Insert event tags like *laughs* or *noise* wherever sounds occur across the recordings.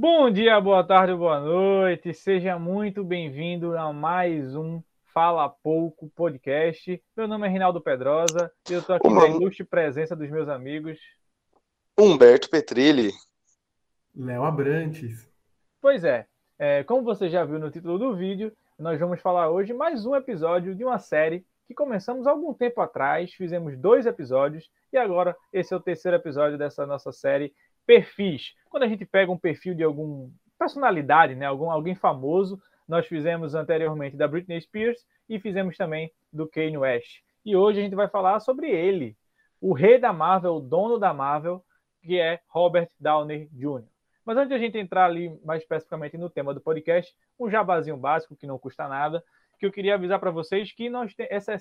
Bom dia, boa tarde, boa noite. Seja muito bem-vindo a mais um Fala Pouco podcast. Meu nome é Rinaldo Pedrosa e eu estou aqui Uma... na ilustre presença dos meus amigos Humberto Petrilli, Léo Abrantes. Pois é, é, como você já viu no título do vídeo, nós vamos falar hoje mais um episódio de uma série que começamos há algum tempo atrás, fizemos dois episódios e agora esse é o terceiro episódio dessa nossa série perfis. Quando a gente pega um perfil de algum personalidade, né, algum alguém famoso, nós fizemos anteriormente da Britney Spears e fizemos também do Kanye West. E hoje a gente vai falar sobre ele, o rei da Marvel, o dono da Marvel, que é Robert Downey Jr. Mas antes de a gente entrar ali mais especificamente no tema do podcast, um jabazinho básico que não custa nada, que eu queria avisar para vocês que nós tem, essa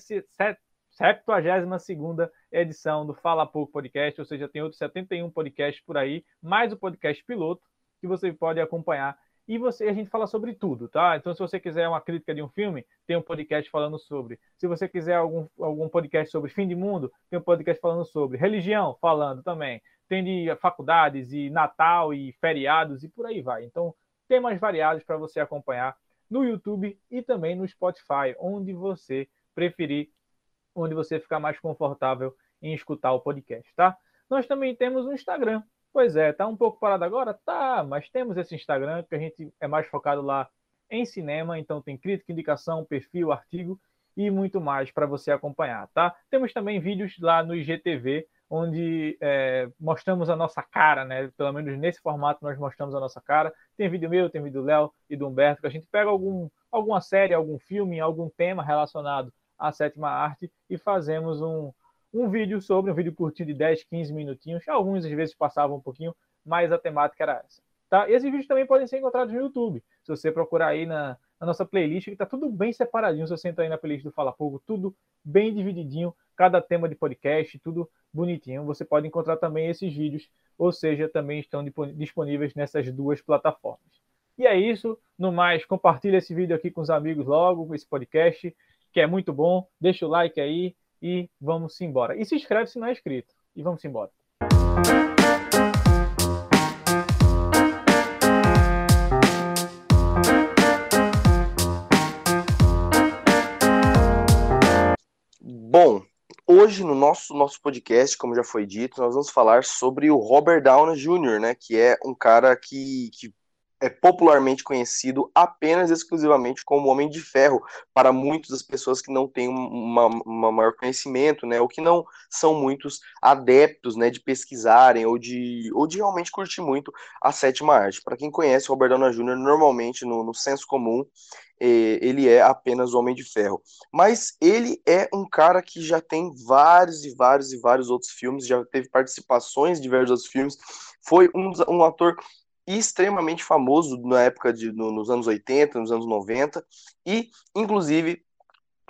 72 edição do Fala Pouco Podcast, ou seja, tem outros 71 podcasts por aí, mais o podcast piloto, que você pode acompanhar. E você, a gente fala sobre tudo, tá? Então, se você quiser uma crítica de um filme, tem um podcast falando sobre. Se você quiser algum, algum podcast sobre fim de mundo, tem um podcast falando sobre. Religião, falando também. Tem de faculdades e Natal e feriados e por aí vai. Então, temas variados para você acompanhar no YouTube e também no Spotify, onde você preferir onde você ficar mais confortável em escutar o podcast, tá? Nós também temos um Instagram. Pois é, tá um pouco parado agora? Tá, mas temos esse Instagram que a gente é mais focado lá em cinema, então tem crítica, indicação, perfil, artigo e muito mais para você acompanhar, tá? Temos também vídeos lá no IGTV, onde é, mostramos a nossa cara, né? Pelo menos nesse formato nós mostramos a nossa cara. Tem vídeo meu, tem vídeo do Léo e do Humberto, que a gente pega algum, alguma série, algum filme, algum tema relacionado a sétima arte e fazemos um, um vídeo sobre, um vídeo curtinho de 10, 15 minutinhos. Alguns às vezes passavam um pouquinho, mas a temática era essa. Tá? E esses vídeos também podem ser encontrados no YouTube. Se você procurar aí na, na nossa playlist, que está tudo bem separadinho. Se você entrar aí na playlist do Fala Pouco, tudo bem divididinho, cada tema de podcast, tudo bonitinho. Você pode encontrar também esses vídeos, ou seja, também estão disponíveis nessas duas plataformas. E é isso. No mais, compartilhe esse vídeo aqui com os amigos logo, esse podcast que é muito bom. Deixa o like aí e vamos embora. E se inscreve se não é inscrito. E vamos embora. Bom, hoje no nosso, nosso podcast, como já foi dito, nós vamos falar sobre o Robert Downey Jr., né, que é um cara que, que é popularmente conhecido apenas exclusivamente como Homem de Ferro para muitas das pessoas que não têm uma, maior conhecimento, né, ou que não são muitos adeptos, né, de pesquisarem ou de, ou de realmente curtir muito a sétima arte. Para quem conhece Robert Downey Jr., normalmente no, no senso comum eh, ele é apenas Homem de Ferro, mas ele é um cara que já tem vários e vários e vários outros filmes, já teve participações em diversos outros filmes, foi um, um ator extremamente famoso na época de no, nos anos 80, nos anos 90, e inclusive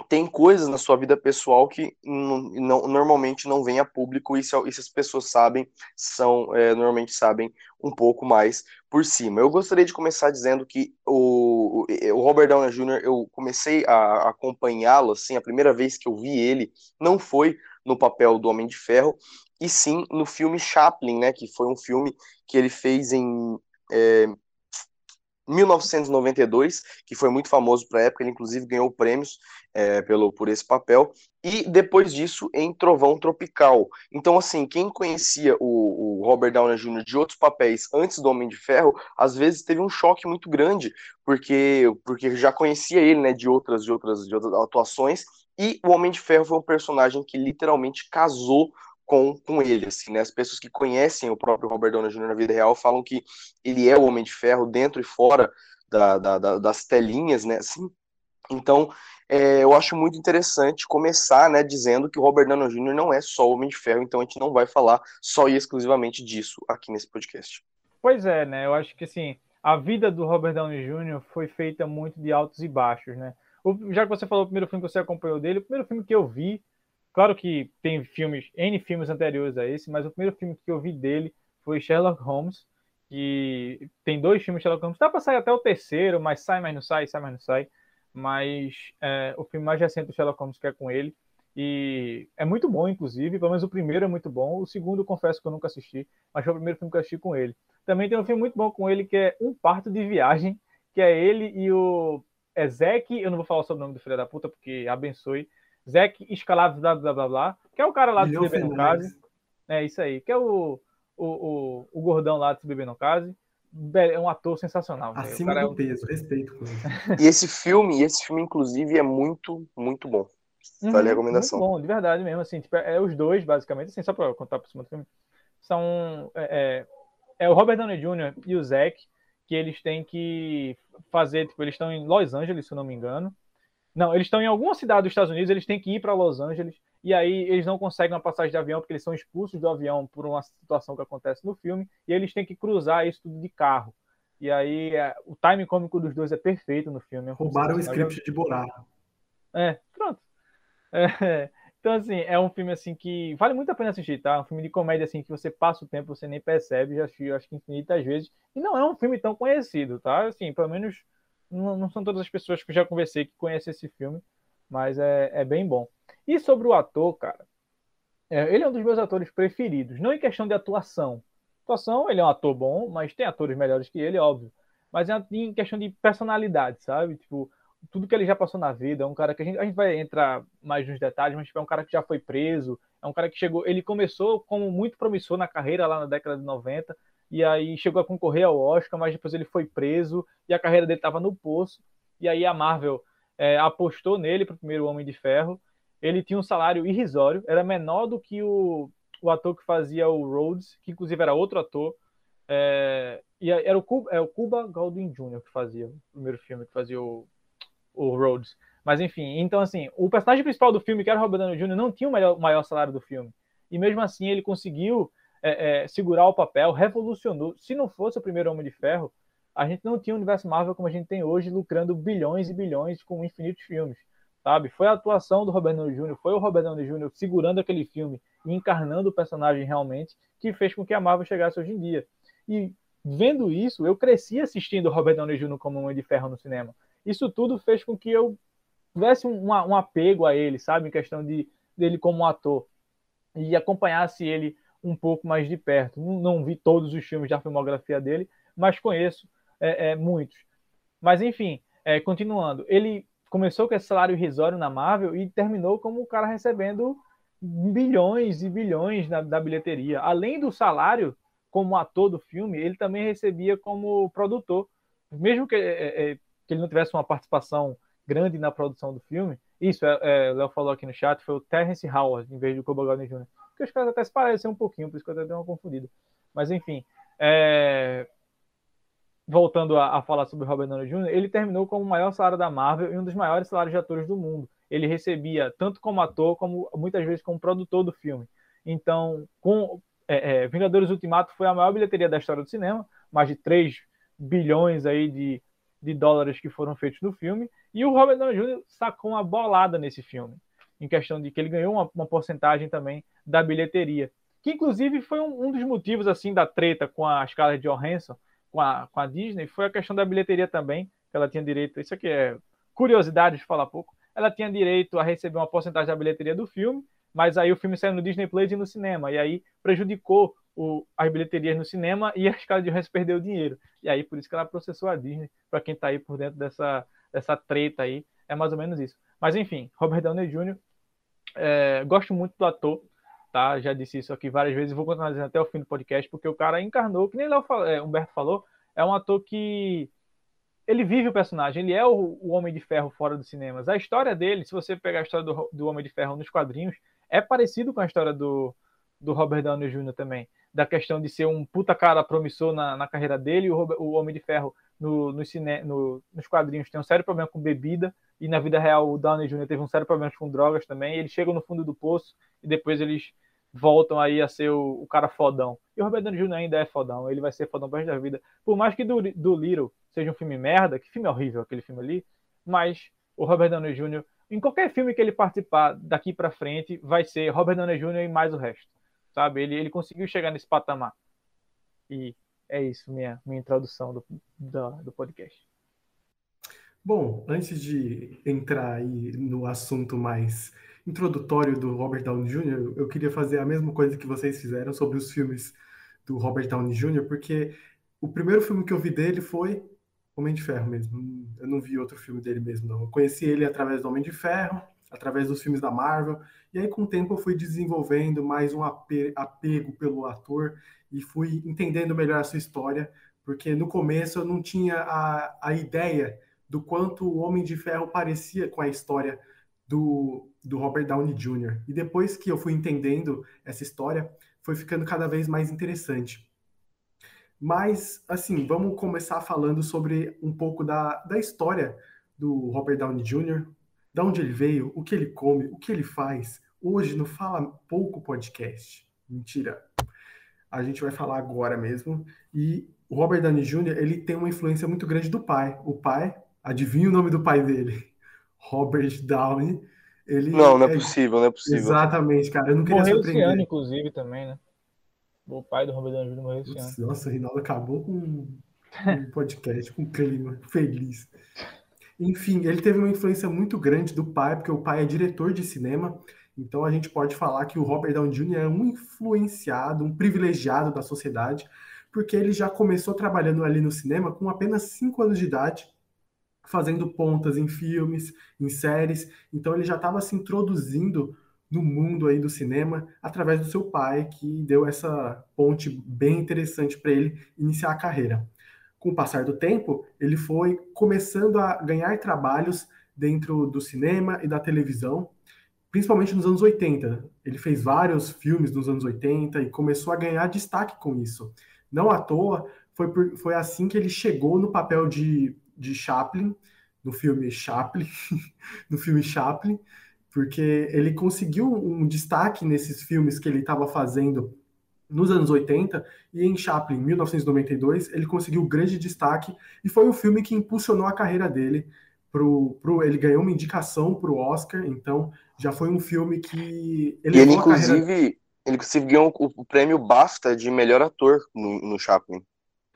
tem coisas na sua vida pessoal que não, normalmente não vem a público e se, e se as pessoas sabem, são é, normalmente sabem um pouco mais por cima. Eu gostaria de começar dizendo que o, o Robert Downey Jr. eu comecei a acompanhá-lo assim, a primeira vez que eu vi ele não foi no papel do Homem de Ferro, e sim no filme Chaplin, né, que foi um filme que ele fez em é, 1992, que foi muito famoso para a época, ele inclusive ganhou prêmios é, pelo, por esse papel, e depois disso em Trovão Tropical. Então, assim, quem conhecia o, o, Robert Downey Jr. de outros papéis antes do Homem de Ferro, às vezes teve um choque muito grande, porque, porque já conhecia ele né, de, outras, de, outras, de outras atuações, e o Homem de Ferro foi um personagem que literalmente casou com, com ele, assim, né? As pessoas que conhecem o próprio Robert Downey Jr. na vida real falam que ele é o Homem de Ferro dentro e fora da, da, da, das telinhas, né? Assim, então, é, eu acho muito interessante começar, né, dizendo que o Robert Downey Jr. não é só o Homem de Ferro, então a gente não vai falar só e exclusivamente disso aqui nesse podcast. Pois é, né? Eu acho que assim, a vida do Robert Downey Jr. foi feita muito de altos e baixos, né? O, já que você falou o primeiro filme que você acompanhou dele, o primeiro filme que eu vi Claro que tem filmes, N filmes anteriores a esse, mas o primeiro filme que eu vi dele foi Sherlock Holmes, que tem dois filmes Sherlock Holmes. Dá para sair até o terceiro, mas sai, mas não sai, sai, mas não sai. Mas é, o filme mais recente do Sherlock Holmes que é com ele. E é muito bom, inclusive. Pelo menos o primeiro é muito bom. O segundo, confesso que eu nunca assisti, mas foi o primeiro filme que eu assisti com ele. Também tem um filme muito bom com ele que é Um Parto de Viagem, que é ele e o Ezek, eu não vou falar sobre o nome do filho da puta, porque abençoe. Zeke Escalado, blá, blá, blá, blá, que é o cara lá do Bebê no Case. É isso aí, que é o, o, o, o gordão lá do Bebê no Case. É um ator sensacional. Acima do é um... peso, respeito com ele. E esse filme, esse filme, inclusive, é muito, muito bom. Uhum, vale a recomendação. Muito bom, de verdade mesmo. Assim, tipo, é, é os dois, basicamente, assim, só pra contar por cima do filme. São. É, é, é o Robert Downey Jr. e o Zack, que eles têm que fazer, tipo, eles estão em Los Angeles, se eu não me engano. Não, eles estão em alguma cidade dos Estados Unidos, eles têm que ir para Los Angeles, e aí eles não conseguem uma passagem de avião porque eles são expulsos do avião por uma situação que acontece no filme, e eles têm que cruzar isso tudo de carro. E aí é, o time cômico dos dois é perfeito no filme. É Roubaram o script de Borá. É, pronto. É, *laughs* então, assim, é um filme assim que vale muito a pena assistir, tá? Um filme de comédia assim que você passa o tempo, você nem percebe, já assisti, acho que infinitas vezes. E não é um filme tão conhecido, tá? Assim, pelo menos não, são todas as pessoas que eu já conversei que conhecem esse filme, mas é, é bem bom. E sobre o ator, cara, é, ele é um dos meus atores preferidos, não em questão de atuação. Atuação, ele é um ator bom, mas tem atores melhores que ele, óbvio. Mas é em questão de personalidade, sabe? Tipo, tudo que ele já passou na vida, é um cara que a gente, a gente vai entrar mais nos detalhes, mas tipo, é um cara que já foi preso, é um cara que chegou, ele começou como muito promissor na carreira lá na década de 90, e aí chegou a concorrer ao Oscar, mas depois ele foi preso e a carreira dele estava no poço. E aí a Marvel é, apostou nele para o primeiro Homem de Ferro. Ele tinha um salário irrisório, era menor do que o, o ator que fazia o Rhodes, que inclusive era outro ator. É, e era o, Cuba, é o Cuba Jr. que fazia o primeiro filme, que fazia o, o Rhodes. Mas enfim, então assim, o personagem principal do filme, que era o Robert Downey Jr., não tinha o maior, maior salário do filme. E mesmo assim ele conseguiu é, é, segurar o papel, revolucionou. Se não fosse o primeiro Homem de Ferro, a gente não tinha o universo Marvel como a gente tem hoje, lucrando bilhões e bilhões com infinitos filmes, sabe? Foi a atuação do Robert Downey Jr., foi o Robert Downey Jr. segurando aquele filme e encarnando o personagem realmente, que fez com que a Marvel chegasse hoje em dia. E vendo isso, eu cresci assistindo o Robert Downey Jr. como Homem de Ferro no cinema. Isso tudo fez com que eu tivesse um, um apego a ele, sabe? Em questão de dele como um ator. E acompanhasse ele um pouco mais de perto. Não, não vi todos os filmes da filmografia dele, mas conheço é, é, muitos. Mas enfim, é, continuando, ele começou com esse salário irrisório na Marvel e terminou como o cara recebendo bilhões e bilhões da, da bilheteria. Além do salário como ator do filme, ele também recebia como produtor. Mesmo que, é, é, que ele não tivesse uma participação grande na produção do filme, isso, é, é, Léo falou aqui no chat, foi o Terrence Howard, em vez do Cuba Gooding Jr porque os caras até se parecem um pouquinho, por isso que eu até dei uma confundida. Mas enfim, é... voltando a, a, falar sobre Robert Downey Jr., ele terminou como o maior salário da Marvel e um dos maiores salários de atores do mundo. Ele recebia tanto como ator, como muitas vezes como produtor do filme. Então, com é, é, Vingadores Ultimato foi a maior bilheteria da história do cinema, mais de 3 bilhões aí de, de dólares que foram feitos no filme, e o Robert Downey Jr. sacou uma bolada nesse filme em questão de que ele ganhou uma, uma porcentagem também da bilheteria. Que inclusive foi um, um, dos motivos assim da treta com a Scarlett Johansson, com a, com a Disney, foi a questão da bilheteria também, que ela tinha direito, isso aqui é curiosidade de falar pouco, ela tinha direito a receber uma porcentagem da bilheteria do filme, mas aí o filme saiu no Disney Plus e no cinema, e aí prejudicou o, as bilheterias no cinema e a Scarlett Johansson perdeu dinheiro. E aí por isso que ela processou a Disney, para quem está aí por dentro dessa, dessa treta aí, é mais ou menos isso. Mas enfim, Robert Downey Jr. É, gosto muito do ator, tá? Já disse isso aqui várias vezes, vou continuar dizendo até o fim do podcast, porque o cara encarnou, que nem Léo, é, Humberto falou, é um ator que ele vive o personagem, ele é o, o, Homem de Ferro fora dos cinemas. A história dele, se você pegar a história do, do Homem de Ferro nos quadrinhos, é parecido com a história do, do Robert Downey Jr. também. Da questão de ser um puta cara promissor na, na carreira dele, o, o Homem de Ferro no, no, cine, no, nos quadrinhos tem um sério problema com bebida, e na vida real o Downey Jr. teve um sério problema com drogas também. Eles chegam no fundo do poço e depois eles voltam aí a ser o, o cara fodão. E o Robert Downey Jr. ainda é fodão, ele vai ser fodão para da vida. Por mais que do, do Little seja um filme merda, que filme horrível aquele filme ali, mas o Robert Downey Jr., em qualquer filme que ele participar daqui para frente, vai ser Robert Downey Jr. e mais o resto. Sabe? Ele, ele conseguiu chegar nesse patamar. E é isso, minha, minha introdução do, do, do podcast. Bom, antes de entrar aí no assunto mais introdutório do Robert Downey Jr., eu queria fazer a mesma coisa que vocês fizeram sobre os filmes do Robert Downey Jr., porque o primeiro filme que eu vi dele foi Homem de Ferro mesmo. Eu não vi outro filme dele mesmo, não. Eu conheci ele através do Homem de Ferro, através dos filmes da Marvel. E aí, com o tempo, eu fui desenvolvendo mais um apego pelo ator e fui entendendo melhor a sua história, porque no começo eu não tinha a, a ideia do quanto o Homem de Ferro parecia com a história do, do Robert Downey Jr. E depois que eu fui entendendo essa história, foi ficando cada vez mais interessante. Mas, assim, vamos começar falando sobre um pouco da, da história do Robert Downey Jr., de onde ele veio, o que ele come, o que ele faz. Hoje no Fala Pouco Podcast. Mentira. A gente vai falar agora mesmo. E o Robert Downey Jr., ele tem uma influência muito grande do pai. O pai, adivinha o nome do pai dele? *laughs* Robert Downey ele não, não é, é, possível, não é possível. Exatamente, cara. Eu não queria morreu surpreender. esse ano, inclusive, também, né? O pai do Robert Downey Jr. morreu esse ano. Nossa, o Rinaldo acabou com um *laughs* podcast, com um clima feliz. Enfim, ele teve uma influência muito grande do pai, porque o pai é diretor de cinema. Então a gente pode falar que o Robert Downey Jr. é um influenciado, um privilegiado da sociedade, porque ele já começou trabalhando ali no cinema com apenas 5 anos de idade fazendo pontas em filmes, em séries. Então ele já estava se introduzindo no mundo aí do cinema através do seu pai, que deu essa ponte bem interessante para ele iniciar a carreira. Com o passar do tempo, ele foi começando a ganhar trabalhos dentro do cinema e da televisão, principalmente nos anos 80. Ele fez vários filmes nos anos 80 e começou a ganhar destaque com isso. Não à toa, foi, por, foi assim que ele chegou no papel de de Chaplin, no filme Chaplin, *laughs* no filme Chaplin, porque ele conseguiu um destaque nesses filmes que ele estava fazendo nos anos 80 e em Chaplin, 1992, ele conseguiu grande destaque e foi o filme que impulsionou a carreira dele. Pro, pro, ele ganhou uma indicação para o Oscar, então já foi um filme que ele, ele inclusive carreira... ele inclusive ganhou o, o prêmio BAFTA de melhor ator no, no Chaplin.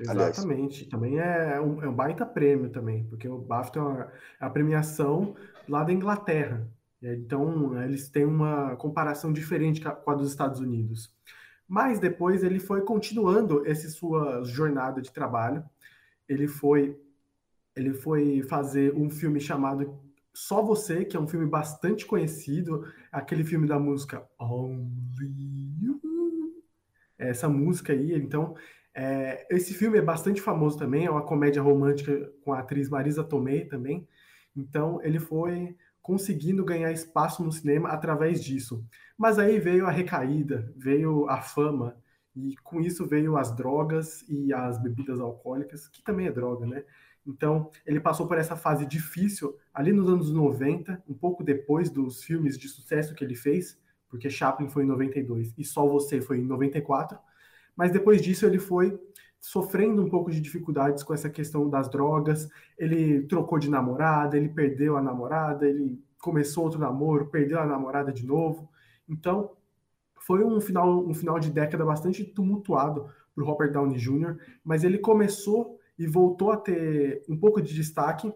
Exatamente. Aliás. Também é um, é um baita prêmio também, porque o BAFTA é, uma, é a premiação lá da Inglaterra. Então, eles têm uma comparação diferente com a dos Estados Unidos. Mas depois ele foi continuando essa sua jornada de trabalho. Ele foi ele foi fazer um filme chamado Só Você, que é um filme bastante conhecido, aquele filme da música Only You. Essa música aí, então, é, esse filme é bastante famoso também, é uma comédia romântica com a atriz Marisa Tomei também. Então ele foi conseguindo ganhar espaço no cinema através disso. Mas aí veio a recaída, veio a fama, e com isso veio as drogas e as bebidas alcoólicas, que também é droga, né? Então, ele passou por essa fase difícil ali nos anos 90, um pouco depois dos filmes de sucesso que ele fez, porque Chaplin foi em 92 e Só Você foi em 94 mas depois disso ele foi sofrendo um pouco de dificuldades com essa questão das drogas. Ele trocou de namorada, ele perdeu a namorada, ele começou outro namoro, perdeu a namorada de novo. Então, foi um final, um final de década bastante tumultuado para o Robert Downey Jr., mas ele começou e voltou a ter um pouco de destaque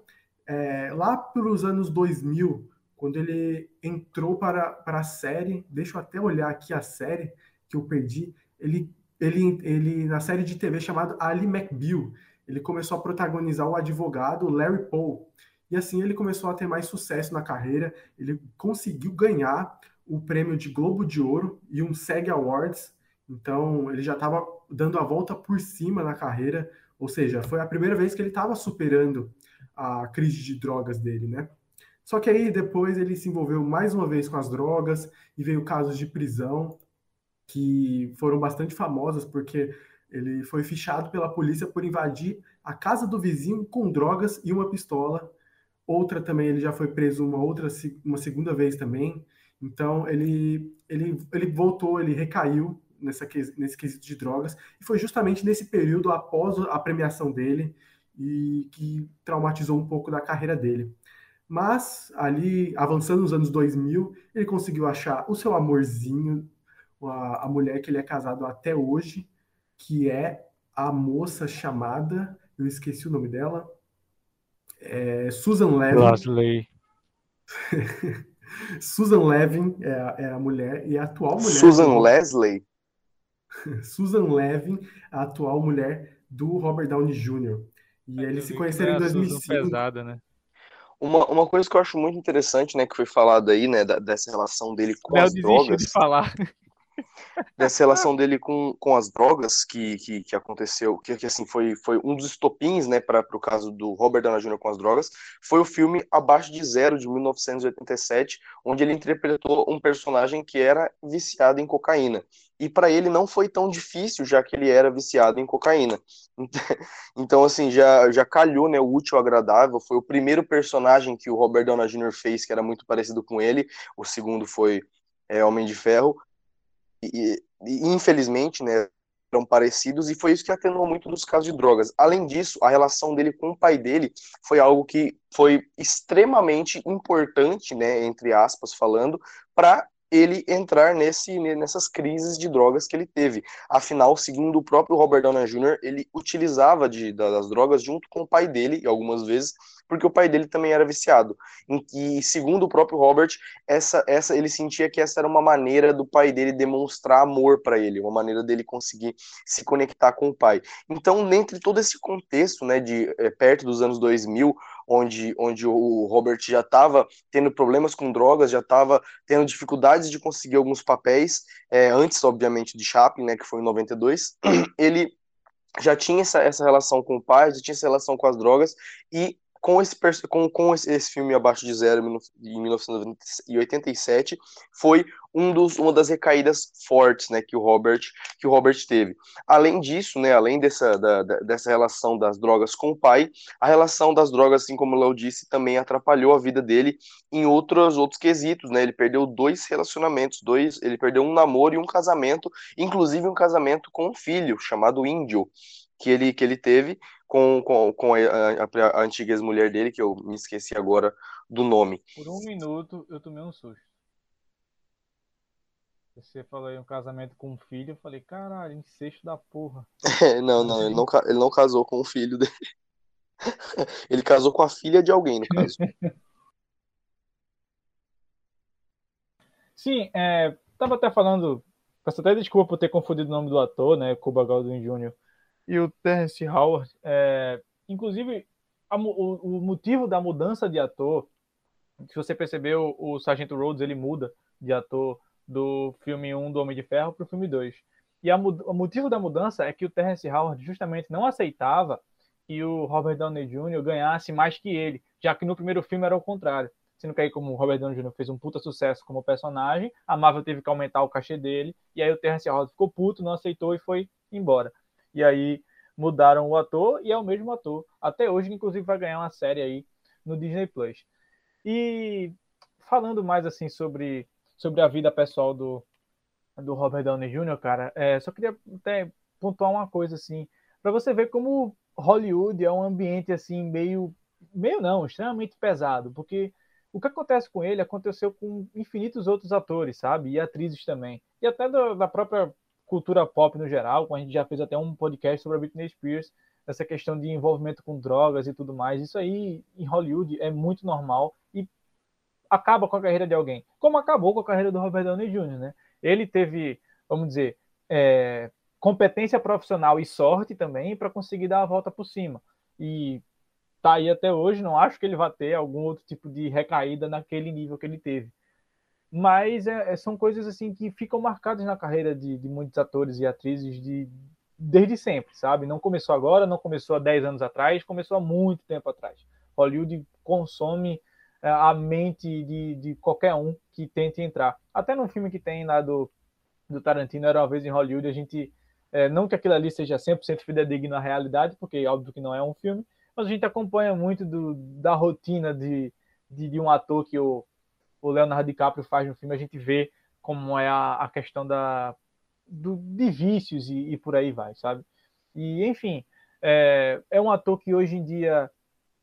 é, lá pelos anos 2000, quando ele entrou para, para a série. Deixa eu até olhar aqui a série que eu perdi. Ele ele, ele na série de TV chamada Ali McBeal, ele começou a protagonizar o advogado Larry Poe. E assim ele começou a ter mais sucesso na carreira. Ele conseguiu ganhar o prêmio de Globo de Ouro e um SEG Awards. Então ele já estava dando a volta por cima na carreira. Ou seja, foi a primeira vez que ele estava superando a crise de drogas dele, né? Só que aí depois ele se envolveu mais uma vez com as drogas e veio casos de prisão que foram bastante famosas porque ele foi fichado pela polícia por invadir a casa do vizinho com drogas e uma pistola. Outra também ele já foi preso uma outra uma segunda vez também. Então ele ele, ele voltou, ele recaiu nessa nesse quesito de drogas e foi justamente nesse período após a premiação dele e que traumatizou um pouco da carreira dele. Mas ali, avançando nos anos 2000, ele conseguiu achar o seu amorzinho a, a mulher que ele é casado até hoje, que é a moça chamada, eu esqueci o nome dela, é Susan Levin. Leslie. *laughs* Susan Levin é a, é a, mulher e a atual mulher. Susan Leslie. *laughs* Susan Levin, a atual mulher do Robert Downey Jr. E eles se conheceram em 2005. Pesada, né? Uma, uma coisa que eu acho muito interessante, né, que foi falado aí, né, da, dessa relação dele com Léo as drogas. de falar. Dessa relação dele com, com as drogas que, que, que aconteceu, que, que, assim foi, foi um dos estopins, né, para o caso do Robert Downey Jr. com as drogas, foi o filme Abaixo de Zero de 1987, onde ele interpretou um personagem que era viciado em cocaína e para ele não foi tão difícil, já que ele era viciado em cocaína. *laughs* Então, assim, já, já calhou, né, o útil agradável, foi o primeiro personagem que o Robert Downey Jr. fez, que era muito parecido com ele, o segundo foi é, Homem de Ferro, e, e infelizmente, né, eram parecidos, e foi isso que atenuou muito dos casos de drogas. Além disso, a relação dele com o pai dele foi algo que foi extremamente importante, né, entre aspas, falando, para ele entrar nesse, nessas crises de drogas que ele teve. Afinal, segundo o próprio Robert Downey Jr., ele utilizava de, das drogas junto com o pai dele, algumas vezes, porque o pai dele também era viciado. E, segundo o próprio Robert, essa, essa ele sentia que essa era uma maneira do pai dele demonstrar amor para ele, uma maneira dele conseguir se conectar com o pai. Então, dentro de todo esse contexto, né, de é, perto dos anos 2000, onde, onde o Robert já estava tendo problemas com drogas, já estava tendo dificuldades de conseguir alguns papéis, é, antes, obviamente, de Chaplin, né, que foi em 92, *clears throat* ele já tinha essa, essa relação com o pai, já tinha essa relação com as drogas, e com esse, com, com esse, filme Abaixo de Zero, em 1987, foi um dos, uma das recaídas fortes né, que, o Robert, que o Robert teve. Além disso, né, além dessa, da, dessa relação das drogas com o pai, a relação das drogas, assim como o Léo disse, também atrapalhou a vida dele em outros, outros quesitos. Né? Ele perdeu dois relacionamentos, dois, ele perdeu um namoro e um casamento, inclusive um casamento com um filho chamado Índio que ele, que ele teve com, com, com a, a, a antiga ex-mulher dele, que eu me esqueci agora do nome. Por um minuto eu tomei um susto. Você falou aí um casamento com um filho, eu falei, caralho, incesto da porra. É, *laughs* não, não, ele não, ele não casou com o filho dele. *laughs* Ele casou com a filha de alguém, no caso. *laughs* Sim, é, tava até falando, peço até desculpa por ter confundido o nome do ator, né, Cuba Gooding Jr e o Terence Howard. É, inclusive, a, o, o, motivo da mudança de ator, se você percebeu, o Sargento Rhodes ele muda de ator do filme 1 do Homem de Ferro para o filme 2. E a, o motivo da mudança é que o Terence Howard justamente não aceitava que o Robert Downey Jr. ganhasse mais que ele, já que no primeiro filme era o contrário. Sendo que aí, como o Robert Downey Jr. fez um puta sucesso como personagem, a Marvel teve que aumentar o cachê dele, e aí o Terence Howard ficou puto, não aceitou e foi embora e aí mudaram o ator e é o mesmo ator. Até hoje, inclusive, vai ganhar uma série aí no Disney Plus. E falando mais assim sobre, sobre a vida pessoal do, do Robert Downey Jr., cara, é, só queria até pontuar uma coisa assim, para você ver como Hollywood é um ambiente assim meio meio não, extremamente pesado, porque o que acontece com ele aconteceu com infinitos outros atores, sabe? E atrizes também. E até da, da própria cultura pop no geral, a gente já fez até um podcast sobre a Britney Spears, essa questão de envolvimento com drogas e tudo mais. Isso aí em Hollywood é muito normal e acaba com a carreira de alguém, como acabou com a carreira do Robert Downey Jr., né? Ele teve, vamos dizer, é, competência profissional e sorte também para conseguir dar a volta por cima. E tá aí até hoje, não acho que ele vai ter algum outro tipo de recaída naquele nível que ele teve mas é, é, são coisas assim que ficam marcadas na carreira de, de, muitos atores e atrizes de, desde sempre, sabe? Não começou agora, não começou há 10 anos atrás, começou há muito tempo atrás. Hollywood consome é, a mente de, de qualquer um que tente entrar. Até no filme que tem lá do, do Tarantino, Era Uma Vez em Hollywood, a gente... É, não que aquilo ali seja 100% fidedigno à realidade, porque óbvio que não é um filme, mas a gente acompanha muito do, da rotina de, de, de um ator que o Leonardo DiCaprio faz no filme, a gente vê como é a, a questão da, do, de vícios e, e, por aí vai, sabe? E, enfim, é, é um ator que hoje em dia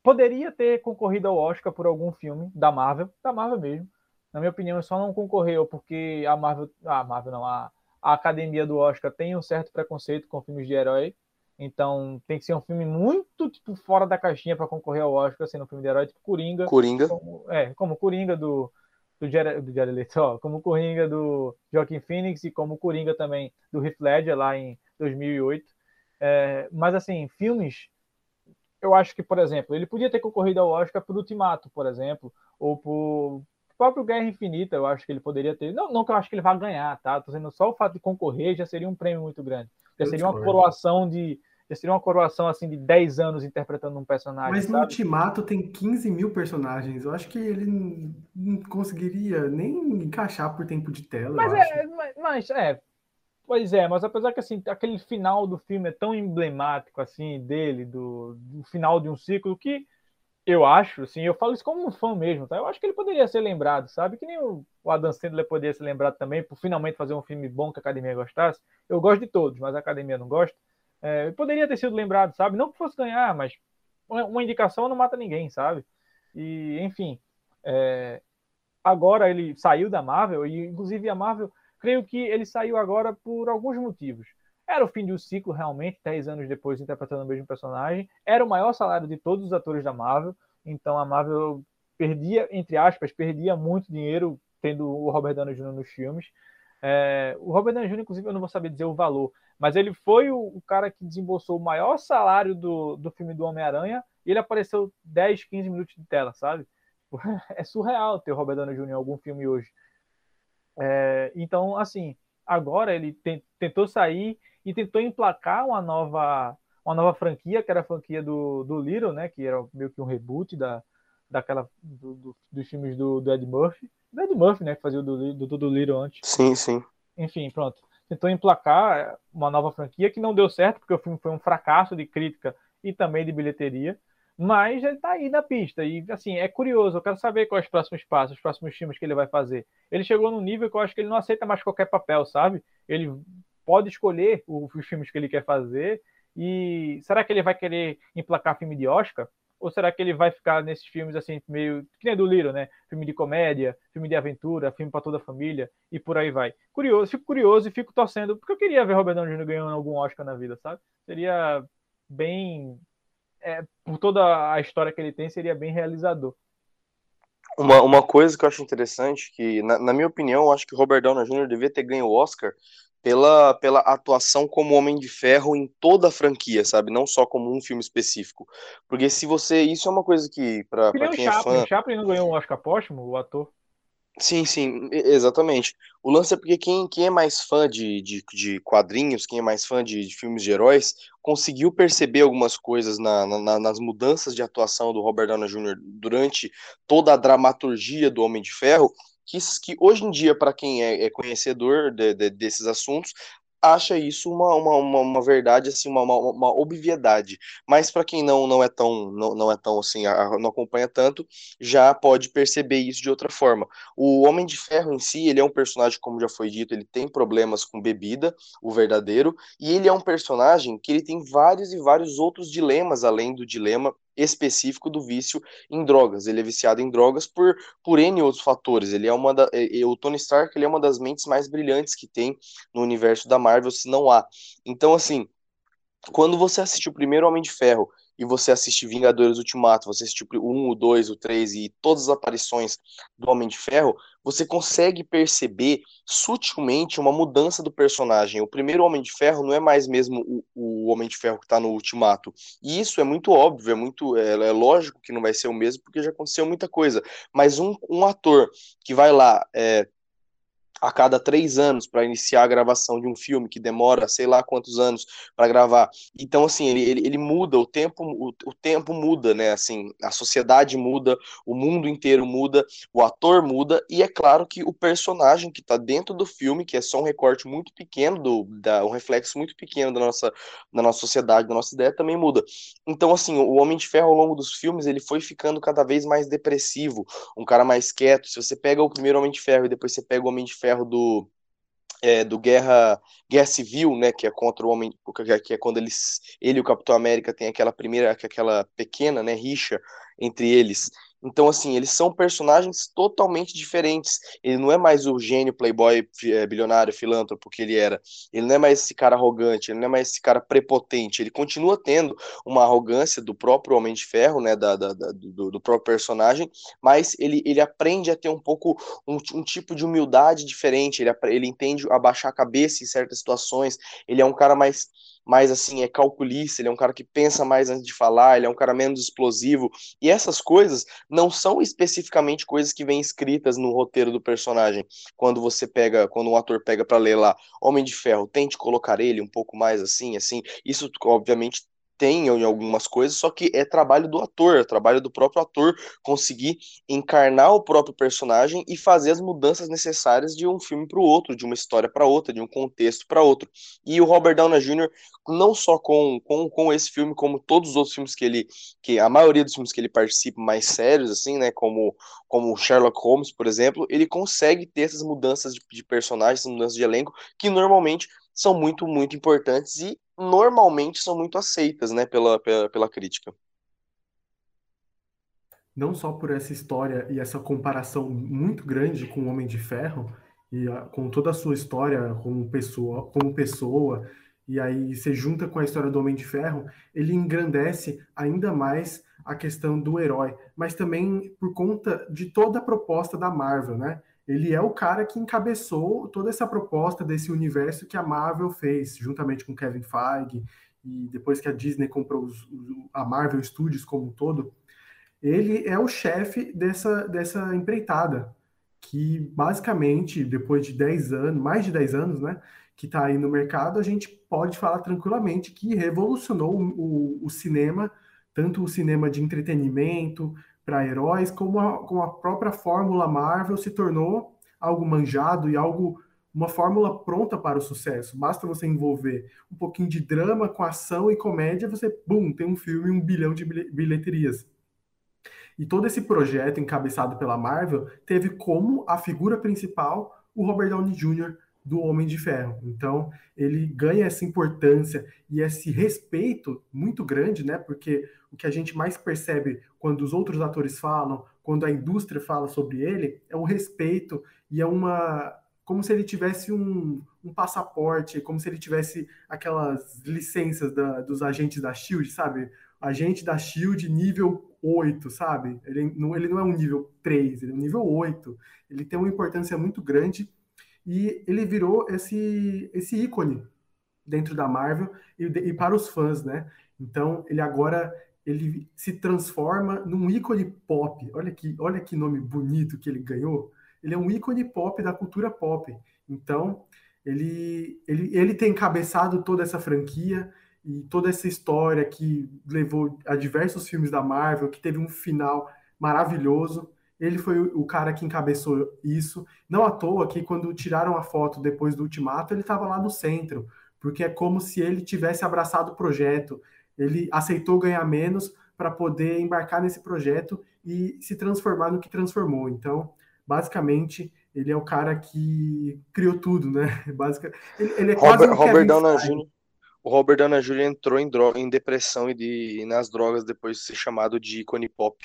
poderia ter concorrido ao Oscar por algum filme da Marvel, da Marvel mesmo. Na minha opinião, só não concorreu porque a Marvel, a Marvel não, a, a academia do Oscar tem um certo preconceito com filmes de herói. Então tem que ser um filme muito tipo fora da caixinha para concorrer ao Oscar, sendo um filme de herói tipo Coringa. Coringa. Como, é, como Coringa do do Jared, do Jared Leto, ó, como Coringa do Joaquin Phoenix e como Coringa também do Heath Ledger lá em 2008. É, mas, assim, filmes, eu acho que, por exemplo, ele podia ter concorrido ao Oscar por Ultimato, por exemplo, ou por próprio Guerra Infinita, eu acho que ele poderia ter. Não, não que eu acho que ele vá ganhar, tá? Tô dizendo só o fato de concorrer já seria um prêmio muito grande. Já seria uma coroação de. Já seria uma coroação assim de 10 anos interpretando um personagem. Mas no Ultimato tem 15 mil personagens. Eu acho que ele não conseguiria nem encaixar por tempo de tela. Mas é, mas, mas, é. Pois é, mas apesar que assim, aquele final do filme é tão emblemático assim dele, do, do final de um ciclo, que eu acho, assim, eu falo isso como um fã mesmo, tá? Eu acho que ele poderia ser lembrado, sabe? Que nem o, Adam Sandler poderia ser lembrado também por finalmente fazer um filme bom que a academia gostasse. Eu gosto de todos, mas a academia não gosta. É, poderia ter sido lembrado, sabe? Não que fosse ganhar, mas uma indicação não mata ninguém, sabe? E, enfim, é, agora ele saiu da Marvel, e inclusive a Marvel, creio que ele saiu agora por alguns motivos. Era o fim de um ciclo, realmente, 10 anos depois interpretando o mesmo personagem. Era o maior salário de todos os atores da Marvel. Então a Marvel perdia, entre aspas, perdia muito dinheiro tendo o Robert Downey Jr. nos filmes. É, o Robert Downey Jr., inclusive, eu não vou saber dizer o valor, mas ele foi o, o cara que desembolsou o maior salário do, do filme do Homem-Aranha e ele apareceu 10, 15 minutos de tela, sabe? *laughs* É surreal ter o Robert Downey Jr. em algum filme hoje. É, então, assim, agora ele tentou sair e tentou emplacar uma nova, uma nova franquia, que era a franquia do, do Little, né? Que era meio que um reboot da, daquela, do, do, dos filmes do, do, Ed Murphy. Do Ed Murphy, né? Que fazia o do, do, do Little antes. Sim, sim. Enfim, pronto. Tentou emplacar uma nova franquia que não deu certo, porque o filme foi um fracasso de crítica e também de bilheteria. Mas ele tá aí na pista. E, assim, é curioso. Eu quero saber quais os próximos passos, os próximos filmes que ele vai fazer. Ele chegou num nível que eu acho que ele não aceita mais qualquer papel, sabe? Ele pode escolher os filmes que ele quer fazer. E será que ele vai querer emplacar filme de Oscar? Ou será que ele vai ficar nesses filmes assim, meio. Que nem do Liro, né? Filme de comédia, filme de aventura, filme para toda a família e por aí vai. Curioso, fico curioso e fico torcendo, porque eu queria ver Robert Downey Jr. ganhando algum Oscar na vida, sabe? Seria bem. É, por toda a história que ele tem, seria bem realizador. Uma, uma coisa que eu acho interessante, que, na, na minha opinião, eu acho que Robert Downey Jr. devia ter ganho o Oscar pela, pela atuação como Homem de Ferro em toda a franquia, sabe? Não só como um filme específico. Porque se você. Isso é uma coisa que, para quem Chaplin, é fã. O Chaplin não ganhou um Oscar póstumo, o ator? Sim, sim, exatamente. O lance é porque quem, quem é mais fã de, de, de quadrinhos, quem é mais fã de, de filmes de heróis, conseguiu perceber algumas coisas na, na, nas mudanças de atuação do Robert Downey Jr. durante toda a dramaturgia do Homem de Ferro, que, que hoje em dia, para quem é, é conhecedor de, de, desses assuntos, acha isso uma, uma, uma, uma verdade, assim, uma, uma, uma obviedade. Mas para quem não, não é tão, não, não é tão assim, não acompanha tanto, já pode perceber isso de outra forma. O Homem de Ferro em si, ele é um personagem, como já foi dito, ele tem problemas com bebida, o verdadeiro, e ele é um personagem que ele tem vários e vários outros dilemas, além do dilema específico do vício em drogas. Ele é viciado em drogas por, por N outros fatores. Ele é uma da, o Tony Stark ele é uma das mentes mais brilhantes que tem no universo da Marvel, se não há. Então, assim, quando você assistiu o primeiro Homem de Ferro e você assiste Vingadores Ultimato, você assiste o 1, o 2, o 3 e todas as aparições do Homem de Ferro, você consegue perceber sutilmente uma mudança do personagem. O primeiro Homem de Ferro não é mais mesmo o, o Homem de Ferro que está no Ultimato. E isso é muito óbvio, é muito é, é, lógico que não vai ser o mesmo, porque já aconteceu muita coisa. Mas um, um ator que vai lá. É, a cada três anos para iniciar a gravação de um filme que demora sei lá quantos anos para gravar. Então, assim, ele, ele, ele, muda, o tempo, o, o tempo muda, né? Assim, a sociedade muda, o mundo inteiro muda, o ator muda, e é claro que o personagem que está dentro do filme, que é só um recorte muito pequeno, do, da, um reflexo muito pequeno da nossa, da nossa sociedade, da nossa ideia, também muda. Então, assim, o Homem de Ferro ao longo dos filmes, ele foi ficando cada vez mais depressivo, um cara mais quieto. Se você pega o primeiro Homem de Ferro e depois você pega o Homem de Ferro ferro do, é, do Guerra, Guerra Civil, né, que é contra o homem, que é quando eles, ele e o Capitão América tem aquela primeira, aquela pequena, né, rixa entre eles. Então, assim, eles são personagens totalmente diferentes. Ele não é mais o gênio playboy é, bilionário, filântropo que ele era. Ele não é mais esse cara arrogante, ele não é mais esse cara prepotente. Ele continua tendo uma arrogância do próprio Homem de Ferro, né, da, da, da do, do, próprio personagem, mas ele, ele aprende a ter um pouco um, um tipo de humildade diferente. Ele, ele entende abaixar a cabeça em certas situações. Ele é um cara mais mais assim, é calculista, ele é um cara que pensa mais antes de falar, ele é um cara menos explosivo. E essas coisas não são especificamente coisas que vêm escritas no roteiro do personagem. Quando você pega, quando um ator pega para ler lá Homem de Ferro, tente colocar ele um pouco mais assim, assim. Isso obviamente tem em algumas coisas, só que é trabalho do ator, é trabalho do próprio ator conseguir encarnar o próprio personagem e fazer as mudanças necessárias de um filme para o outro, de uma história para outra, de um contexto para outro. E o Robert Downey Jr., não só com, com, com esse filme, como todos os outros filmes que ele, que a maioria dos filmes que ele participa mais sérios, assim, né, como, como Sherlock Holmes, por exemplo, ele consegue ter essas mudanças de, de personagens, mudanças de elenco, que normalmente são muito, muito importantes e normalmente são muito aceitas né, pela, pela, pela crítica. Não só por essa história e essa comparação muito grande com o Homem de Ferro, e a, com toda a sua história como pessoa, como pessoa, e aí você junta com a história do Homem de Ferro, ele engrandece ainda mais a questão do herói, mas também por conta de toda a proposta da Marvel, né? Ele é o cara que encabeçou toda essa proposta desse universo que a Marvel fez, juntamente com Kevin Feige, e depois que a Disney comprou os, a Marvel Studios como um todo, ele é o chefe dessa, dessa empreitada, que basicamente, depois de 10 anos, mais de 10 anos, né, que está aí no mercado, a gente pode falar tranquilamente que revolucionou o, o, o cinema, tanto o cinema de entretenimento, para heróis, como a, como a própria fórmula Marvel se tornou algo manjado e algo uma fórmula pronta para o sucesso. Basta você envolver um pouquinho de drama com ação e comédia, você, bum, tem um filme um bilhão de bilheterias. E todo esse projeto encabeçado pela Marvel teve como a figura principal o Robert Downey Jr., do Homem de Ferro. Então, ele ganha essa importância e esse respeito muito grande, né? Porque o que a gente mais percebe quando os outros atores falam, quando a indústria fala sobre ele, é o respeito e é uma como se ele tivesse um, um passaporte, como se ele tivesse aquelas licenças da, dos agentes da Shield, sabe? Agente da Shield nível 8, sabe? Ele não, ele não é um nível 3, ele é um nível 8. Ele tem uma importância muito grande e ele virou esse, esse ícone dentro da Marvel e, e, para os fãs, né? Então ele agora ele se transforma num ícone pop. Olha que, olha que nome bonito que ele ganhou. Ele é um ícone pop da cultura pop. Então ele, ele, ele tem encabeçado toda essa franquia e toda essa história que levou a diversos filmes da Marvel, que teve um final maravilhoso. Ele foi o cara que encabeçou isso. Não à toa que quando tiraram a foto depois do Ultimato, ele estava lá no centro, porque é como se ele tivesse abraçado o projeto. Ele aceitou ganhar menos para poder embarcar nesse projeto e se transformar no que transformou. Então, basicamente, ele é o cara que criou tudo, né? *laughs* Basic... Ele, ele é Robert, um Robert Downey Jr. O Robert Downey Jr. entrou em, droga, em depressão e, de, e nas drogas depois de ser chamado de ícone pop.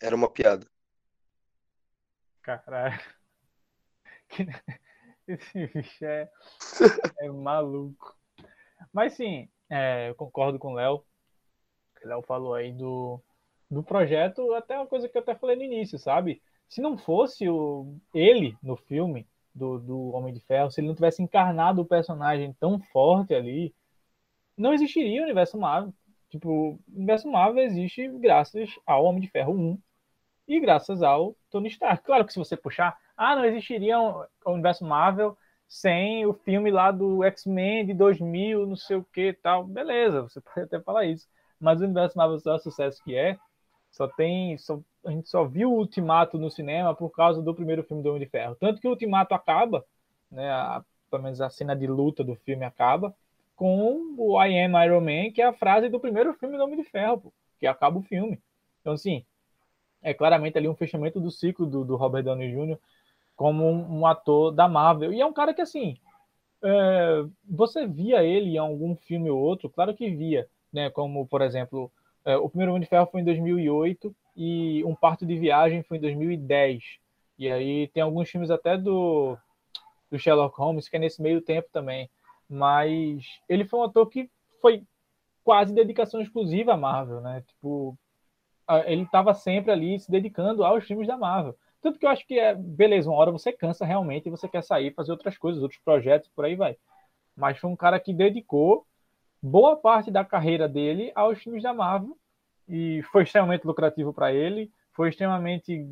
Era uma piada. Caralho. *laughs* Esse bicho é, é maluco. Mas sim, é, eu concordo com o Léo. O Léo falou aí do, do projeto, até uma coisa que eu até falei no início, sabe? Se não fosse o, ele no filme do, do Homem de Ferro, se ele não tivesse encarnado o personagem tão forte ali, não existiria o universo Marvel. Tipo, o universo Marvel existe graças ao Homem de Ferro 1 e graças ao Tony Stark. Claro que se você puxar, ah, não existiria o um universo Marvel sem o filme lá do X-Men de 2000, não sei o que tal. Beleza, você *laughs* pode até falar isso. Mas o universo Marvel só é o sucesso que é. Só tem. Só, a gente só viu o Ultimato no cinema por causa do primeiro filme do Homem de Ferro. Tanto que o Ultimato acaba, né? A, pelo menos a cena de luta do filme acaba, com o I Am Iron Man, que é a frase do primeiro filme do Homem de Ferro, pô, que acaba o filme. Então, assim, é claramente ali um fechamento do ciclo do, do Robert Downey Jr. como um, um, ator da Marvel. E é um cara que, assim, é, você via ele em algum filme ou outro, claro que via, né? Como, por exemplo, é, o primeiro Homem de Ferro foi em 2008 e Um Parto de Viagem foi em 2010. E aí tem alguns filmes até do, do Sherlock Holmes que é nesse meio tempo também. Mas ele foi um ator que foi quase dedicação exclusiva à Marvel, né? Tipo, ele estava sempre ali se dedicando aos filmes da Marvel. Tanto que eu acho que é, beleza, uma hora você cansa realmente e você quer sair, fazer outras coisas, outros projetos, por aí vai. Mas foi um cara que dedicou boa parte da carreira dele aos filmes da Marvel e foi extremamente lucrativo para ele, foi extremamente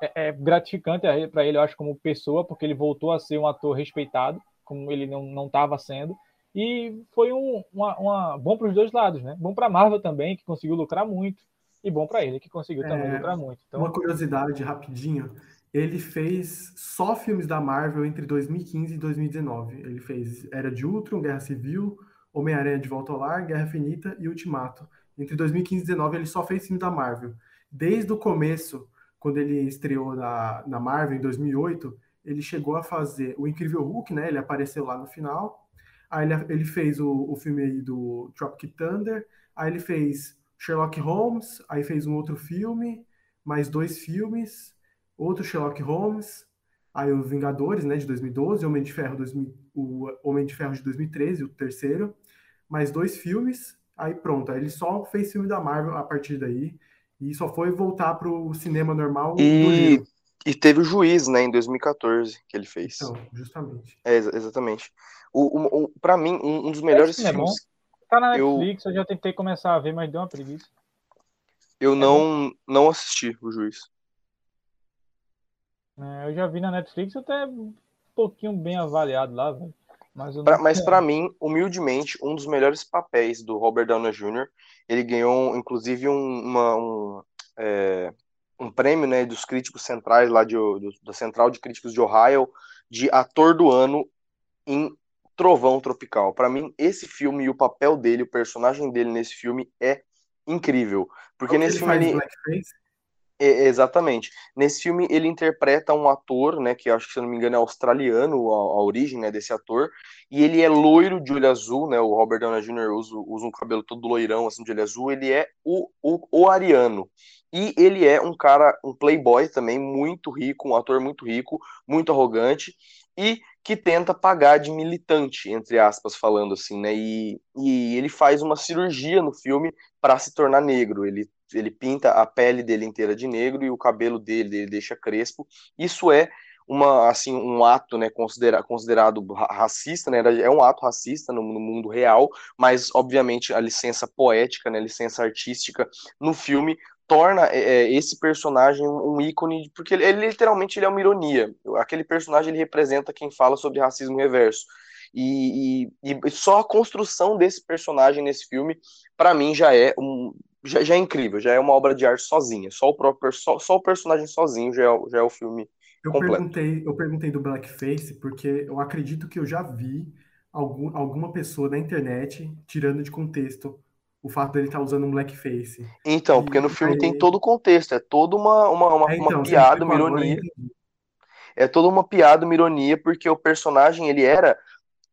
é, é, gratificante para ele, eu acho, como pessoa, porque ele voltou a ser um ator respeitado, como ele não estava sendo. E foi um uma, uma bom para os dois lados, né? Bom para a Marvel também, que conseguiu lucrar muito, e bom para ele, que conseguiu também é, lucrar muito. Então... Uma curiosidade rapidinho: ele fez só filmes da Marvel entre 2015 e 2019. Ele fez Era de Ultron, Guerra Civil, Homem-Aranha de Volta ao Lar, Guerra Finita e Ultimato. Entre 2015 e 2019 ele só fez filme da Marvel. Desde o começo, quando ele estreou na, na Marvel em 2008, ele chegou a fazer o Incrível Hulk, né? Ele apareceu lá no final. Aí ele, ele fez o, o filme aí do Tropic Thunder. Aí ele fez Sherlock Holmes. Aí fez um outro filme, mais dois filmes, outro Sherlock Holmes. Aí os Vingadores, né, de 2012, Homem de Ferro 2000, o Homem de Ferro de 2013, o terceiro, mais dois filmes. Aí pronto, aí ele só fez filme da Marvel a partir daí e só foi voltar para o cinema normal. E, e teve o Juiz, né, em 2014 que ele fez. Então, justamente. É, exatamente. O, o, o para mim, um, um, dos melhores Esse filmes. Tá na Netflix, eu... eu... já tentei começar a ver, mas deu uma preguiça. Eu é não, não assisti o Juiz. É, eu já vi na Netflix até um pouquinho bem avaliado lá, velho. Mas, pra, mas para mim, humildemente, um dos melhores papéis do Robert Downey Jr. Ele ganhou, inclusive, um, uma, um, é, um prêmio né, dos críticos centrais lá de, do, da Central de Críticos de Ohio de ator do ano em Trovão Tropical. Para mim, esse filme e o papel dele, o personagem dele nesse filme é incrível. Porque Como nesse filme. Ele... É, exatamente. Nesse filme ele interpreta um ator, né, que acho que se eu não me engano é australiano, a, a, origem, né, desse ator, e ele é loiro de olho azul, né, o Robert Downey Jr. usa, usa um cabelo todo loirão, assim, de olho azul, ele é o, o, o ariano. E ele é um cara, um playboy também, muito rico, um ator muito rico, muito arrogante, e que tenta pagar de militante, entre aspas, falando assim, né? E, e ele faz uma cirurgia no filme para se tornar negro. Ele, ele pinta a pele dele inteira de negro e o cabelo dele ele deixa crespo. Isso é uma assim um ato né considera, considerado racista né é um ato racista no, no, mundo real mas obviamente a licença poética né a licença artística no filme torna é, é, esse personagem um ícone, porque ele, ele, literalmente ele é uma ironia. Aquele personagem ele representa quem fala sobre racismo reverso. E, e, e só a construção desse personagem nesse filme, para mim, já é um, já, já, é incrível, já é uma obra de arte sozinha. Só o próprio só, só o personagem sozinho já é, já é o filme eu completo. Perguntei, eu perguntei do blackface porque eu acredito que eu já vi algum, alguma pessoa na internet tirando de contexto o fato dele estar tá usando um blackface. Então, e porque no filme aí... tem todo o contexto, é toda uma, uma, uma, é, então, uma piada, uma ironia. É toda uma piada, uma ironia, porque o personagem, ele era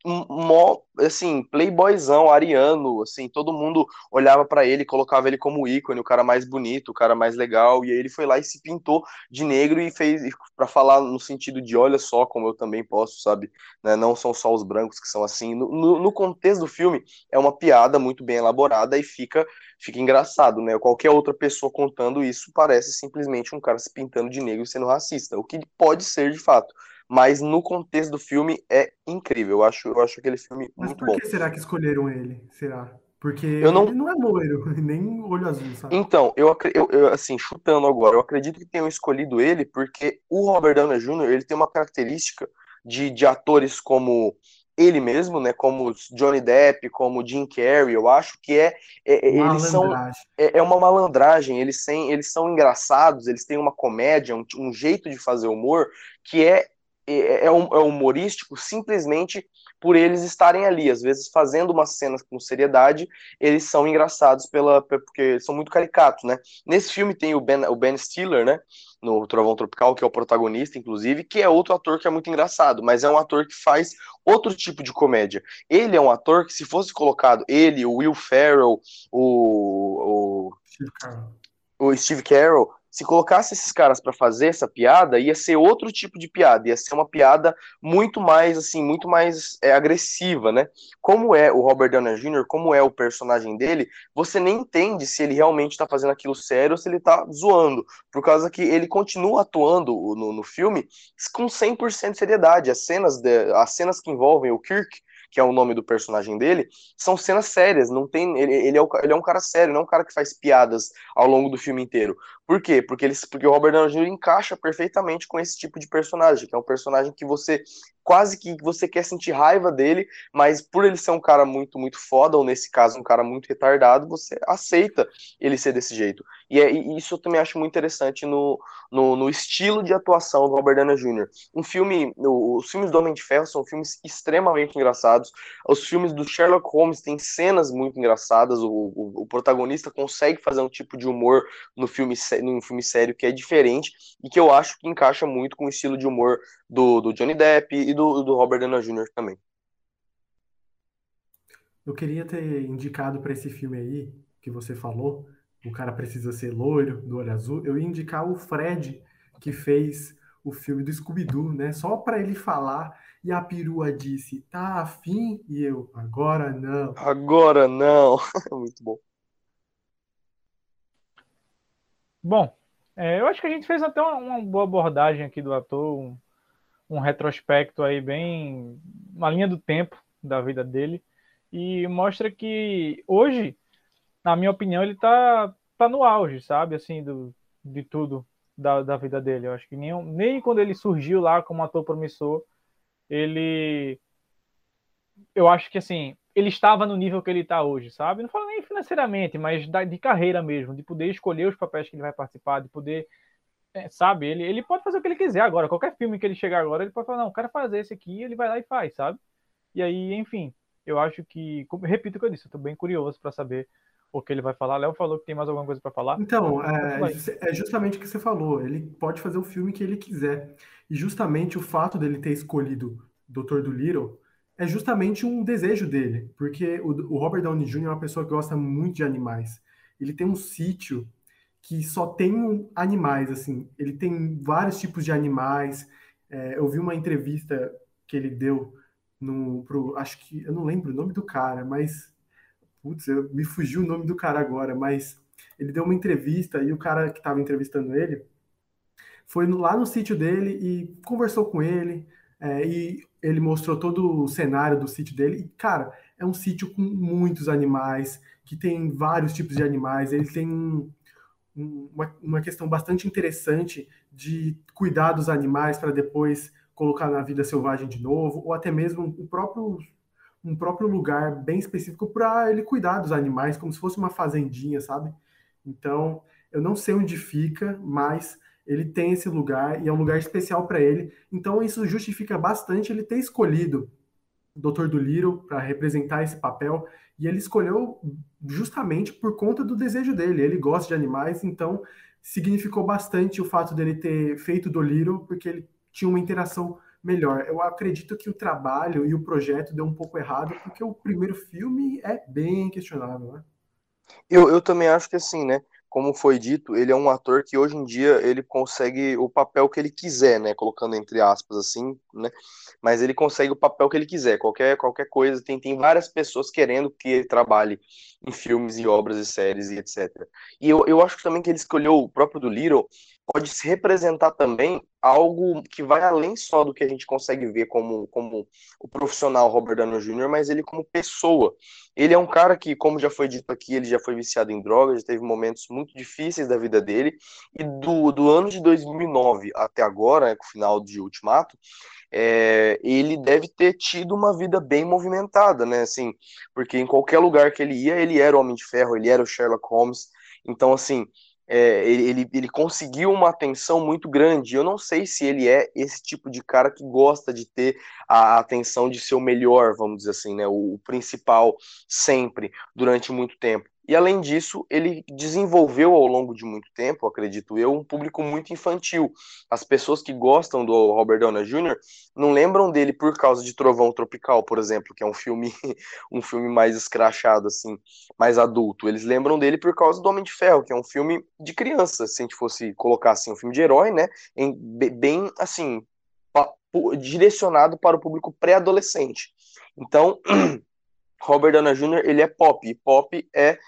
mó, assim, playboyzão, ariano, assim, todo mundo olhava para ele, colocava ele como ícone, o cara mais bonito, o cara mais legal, e aí ele foi lá e se pintou de negro e fez para falar no sentido de olha só como eu também posso, sabe? Né? Não são só os brancos que são assim. No, no, no, contexto do filme é uma piada muito bem elaborada e fica fica engraçado, né? Qualquer outra pessoa contando isso parece simplesmente um cara se pintando de negro e sendo racista, o que pode ser de fato mas no contexto do filme é incrível. Eu acho, eu acho aquele filme mas muito bom. Mas por que será que escolheram ele? Será? Porque eu não... ele não é loiro, *laughs* nem olho azul, sabe? Então, eu, eu, eu, assim, chutando agora, eu acredito que tenham escolhido ele porque o Robert Downey Jr., ele tem uma característica de, de atores como ele mesmo, né, como Johnny Depp, como Jim Carrey, eu acho que é, é, é eles são é, é, uma malandragem, eles, eles são engraçados, eles têm uma comédia, um, um jeito de fazer humor que é é, é, é humorístico simplesmente por eles estarem ali, às vezes fazendo umas cenas com seriedade, eles são engraçados pela porque são muito caricatos, né? Nesse filme tem o Ben, o ben Stiller, né? No Trovão Tropical, que é o protagonista, inclusive, que é outro ator que é muito engraçado, mas é um ator que faz outro tipo de comédia. Ele é um ator que, se fosse colocado ele, o Will Ferrell, o, o, o Steve Carell, se colocasse esses caras para fazer essa piada, ia ser outro tipo de piada, ia ser uma piada muito mais, assim, muito mais é, agressiva, né? Como é o Robert Downey Jr., como é o personagem dele, você nem entende se ele realmente tá fazendo aquilo sério ou se ele tá zoando, por causa que ele continua atuando no, no filme com 100% de seriedade. As cenas, de, as cenas que envolvem o Kirk, que é o nome do personagem dele, são cenas sérias, não tem, ele, ele, é, o, ele é um cara sério, não é um cara que faz piadas ao longo do filme inteiro. Por quê? Porque, ele, porque o Robert Downey Jr. encaixa perfeitamente com esse tipo de personagem, que é um personagem que você quase que você quer sentir raiva dele, mas por ele ser um cara muito, muito foda, ou nesse caso, um cara muito retardado, você aceita ele ser desse jeito. E, é, e isso eu também acho muito interessante no, no, no, estilo de atuação do Robert Downey Jr. Um filme, os filmes do Homem de Ferro são filmes extremamente engraçados. Os filmes do Sherlock Holmes têm cenas muito engraçadas. O, o, o protagonista consegue fazer um tipo de humor no filme, num filme sério que é diferente e que eu acho que encaixa muito com o estilo de humor do, do Johnny Depp e do, do Robert Downey Jr. também. Eu queria ter indicado para esse filme aí que você falou, o cara precisa ser loiro, do olho azul. Eu ia indicar o Fred que fez o filme do Scooby-Doo, né? Só para ele falar e a perua disse: "Tá afim?" E eu: "Agora não". Agora não. *laughs* Muito bom. Bom, é, eu acho que a gente fez até uma, uma boa abordagem aqui do ator, um, um, retrospecto aí bem. uma linha do tempo da vida dele. E mostra que hoje, na minha opinião, ele tá, tá no auge, sabe? Assim, do, de tudo da, da vida dele. Eu acho que nem, nem quando ele surgiu lá como ator promissor, ele. Eu acho que assim, ele estava no nível que ele está hoje, sabe? Não falo nem financeiramente, mas de carreira mesmo, de poder escolher os papéis que ele vai participar, de poder, é, sabe? Ele, ele pode fazer o que ele quiser agora. Qualquer filme que ele chegar agora, ele pode falar, não, quero fazer esse aqui, ele vai lá e faz, sabe? E aí, enfim, eu acho que, repito o que eu disse, eu estou bem curioso para saber o que ele vai falar. Léo falou que tem mais alguma coisa para falar. Então, é, é, justamente o que você falou. Ele pode fazer o filme que ele quiser. E justamente o fato dele ter escolhido Doutor do Little é justamente um desejo dele, porque o, o Robert Downey Jr. é uma pessoa que gosta muito de animais. Ele tem um sítio que só tem animais, assim. Ele tem vários tipos de animais. É, eu vi uma entrevista que ele deu no, pro, acho que eu não lembro o nome do cara, mas putz, eu, me fugiu o nome do cara agora, mas ele deu uma entrevista e o cara que estava entrevistando ele foi lá no sítio dele e conversou com ele, é, e ele mostrou todo o cenário do sítio dele. E, cara, é um sítio com muitos animais, que tem vários tipos de animais. Ele tem um, um, uma, uma questão bastante interessante de cuidar dos animais para depois colocar na vida selvagem de novo, ou até mesmo o próprio um próprio lugar bem específico para ele cuidar dos animais, como se fosse uma fazendinha, sabe? Então, eu não sei onde fica, mas ele tem esse lugar e é um lugar especial para ele. Então isso justifica bastante ele ter escolhido o Dr. Dolittle para representar esse papel e ele escolheu justamente por conta do desejo dele. Ele gosta de animais, então significou bastante o fato dele ter feito Dolittle porque ele tinha uma interação melhor. Eu acredito que o trabalho e o projeto deu um pouco errado porque o primeiro filme é bem questionável, né? Eu, eu também acho que assim, né? Como foi dito, ele é um ator que hoje em dia ele consegue o papel que ele quiser, né? Colocando entre aspas assim, né? Mas ele consegue o papel que ele quiser. Qualquer, qualquer coisa, tem, tem várias pessoas querendo que ele trabalhe em filmes e obras e séries e etc. E eu, eu acho também que ele escolheu o próprio do Little pode se representar também algo que vai além só do que a gente consegue ver como, como o profissional Robert Downey Jr., mas ele como pessoa. Ele é um cara que, como já foi dito aqui, ele já foi viciado em drogas, já teve momentos muito difíceis da vida dele, e do, do ano de 2009 até agora, né, com o final de Ultimato, é, ele deve ter tido uma vida bem movimentada, né, assim, porque em qualquer lugar que ele ia, ele era o Homem de Ferro, ele era o Sherlock Holmes, então, assim, é, ele, ele conseguiu uma atenção muito grande. Eu não sei se ele é esse tipo de cara que gosta de ter a atenção de ser o melhor, vamos dizer assim, né? O, o principal sempre, durante muito tempo. E além disso, ele desenvolveu ao longo de muito tempo, acredito eu, um público muito infantil. As pessoas que gostam do Robert Downey Jr. não lembram dele por causa de Trovão Tropical, por exemplo, que é um filme *laughs* um filme mais escrachado assim, mais adulto. Eles lembram dele por causa do Homem de Ferro, que é um filme de criança, se a gente fosse colocar assim, um filme de herói, né? Em, bem assim, direcionado para o público pré-adolescente. Então, *clears throat* Robert Downey Jr. ele é pop, pop é,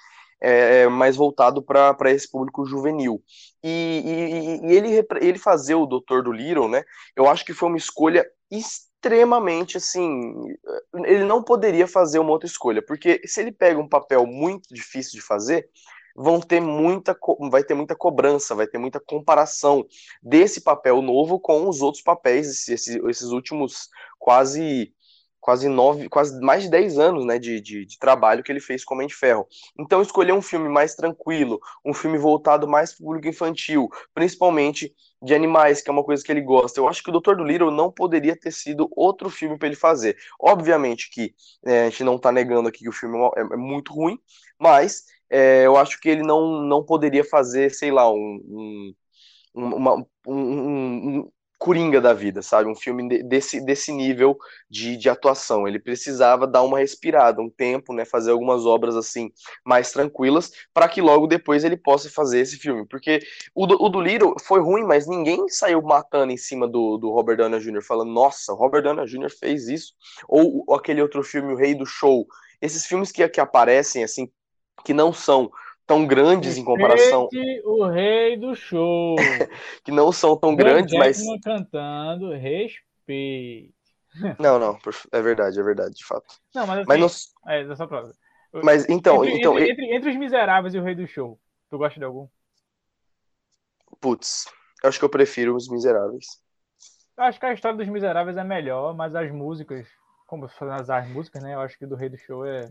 é mais voltado para esse público juvenil. E, e, e, ele, ele fazer o Doutor do Little, né? Eu acho que foi uma escolha extremamente assim. Ele não poderia fazer uma outra escolha, porque se ele pega um papel muito difícil de fazer, vão ter muita, vai ter muita cobrança, vai ter muita comparação desse papel novo com os outros papéis, esses, esses últimos quase quase nove, quase mais de 10 anos né, de, de, de, trabalho que ele fez com Homem de Ferro. Então, escolher um filme mais tranquilo, um filme voltado mais para o público infantil, principalmente de animais, que é uma coisa que ele gosta. Eu acho que o Doutor do Little não poderia ter sido outro filme para ele fazer. Obviamente que é, a gente não está negando aqui que o filme é, é muito ruim, mas é, eu acho que ele não, não poderia fazer, sei lá, um, um, uma, um, um, Coringa da vida, sabe? Um filme desse, desse nível de, de atuação. Ele precisava dar uma respirada, um tempo, né? Fazer algumas obras assim mais tranquilas, para que logo depois ele possa fazer esse filme. Porque o do, o do foi ruim, mas ninguém saiu matando em cima do, do Robert Downey Jr., falando, nossa, Robert Downey Jr. fez isso. Ou, ou aquele outro filme, O Rei do Show. Esses filmes que, que aparecem, assim, que não são tão grandes em comparação. o rei do show. *laughs* que não são tão grandes, mas. cantando, respeite. Não, não, é verdade, é verdade, de fato. Não, mas assim, mas não... é, essa prova. Mas então, entre, então entre, entre, entre, os miseráveis e o rei do show, tu gosta de algum? Putz, eu acho que eu prefiro os miseráveis. Eu acho que a história dos miseráveis é melhor, mas as músicas, como as músicas, né? Eu acho que do rei do show é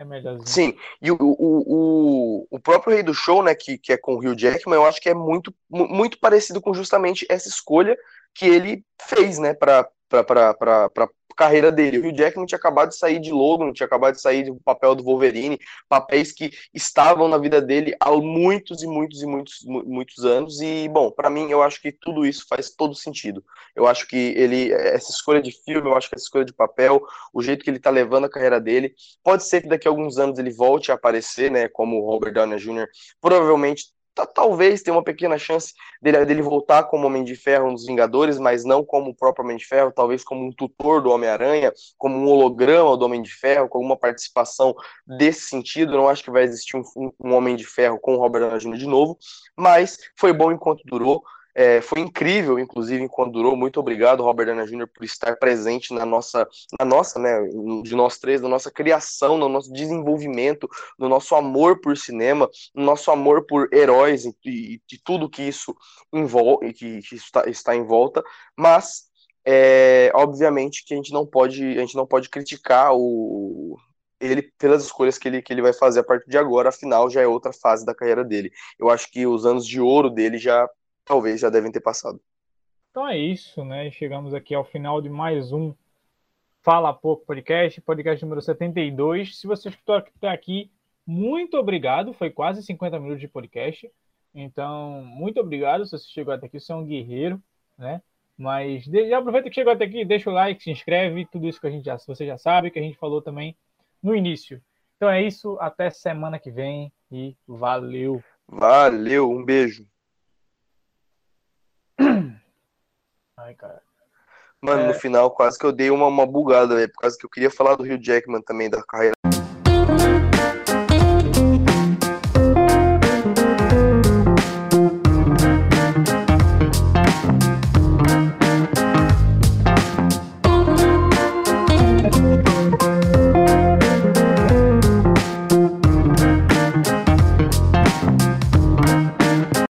é melhorzinho. Sim, e o, o, o, o, próprio Rei do Show, né, que, que é com o Hugh Jackman, eu acho que é muito, muito parecido com justamente essa escolha que ele fez, né, para carreira dele. O Hugh Jackman tinha acabado de sair de Logan, tinha acabado de sair do papel do Wolverine, papéis que estavam na vida dele há muitos e muitos e muitos muitos anos. E bom, para mim eu acho que tudo isso faz todo sentido. Eu acho que ele essa escolha de filme, eu acho que essa escolha de papel, o jeito que ele tá levando a carreira dele, pode ser que daqui a alguns anos ele volte a aparecer, né, como o Robert Downey Jr. Provavelmente talvez tenha uma pequena chance dele, dele voltar como Homem de Ferro nos Vingadores, mas não como o próprio Homem de Ferro, talvez como um tutor do Homem-Aranha, como um holograma do Homem de Ferro, com alguma participação desse sentido. Não acho que vai existir um, um Homem de Ferro com o Robert Downey Jr. de novo, mas foi bom enquanto durou. É, foi incrível, inclusive, enquanto durou. Muito obrigado, Robert Downey Jr., por estar presente na nossa, na nossa, né, de nós três, na nossa criação, no nosso desenvolvimento, no nosso amor por cinema, no nosso amor por heróis e, tudo que isso envolve, que, que está, está em volta. Mas, é, obviamente, que a gente não pode, a gente não pode criticar o ele pelas escolhas que ele, que ele vai fazer a partir de agora, afinal já é outra fase da carreira dele. Eu acho que os anos de ouro dele já talvez já devem ter passado. Então é isso, né? Chegamos aqui ao final de mais um Fala Pouco Podcast, podcast número 72. Se você escutou até aqui, muito obrigado. Foi quase 50 minutos de podcast. Então, muito obrigado se você chegou até aqui. Você é um guerreiro, né? Mas já aproveita que chegou até aqui, deixa o like, se inscreve, tudo isso que a gente já, você já sabe, que a gente falou também no início. Então é isso, até semana que vem e valeu. Valeu, um beijo. Ai, cara. Mano, é... no final quase que eu dei uma, uma bugada, velho, por causa que eu queria falar do Rio Jackman também, da carreira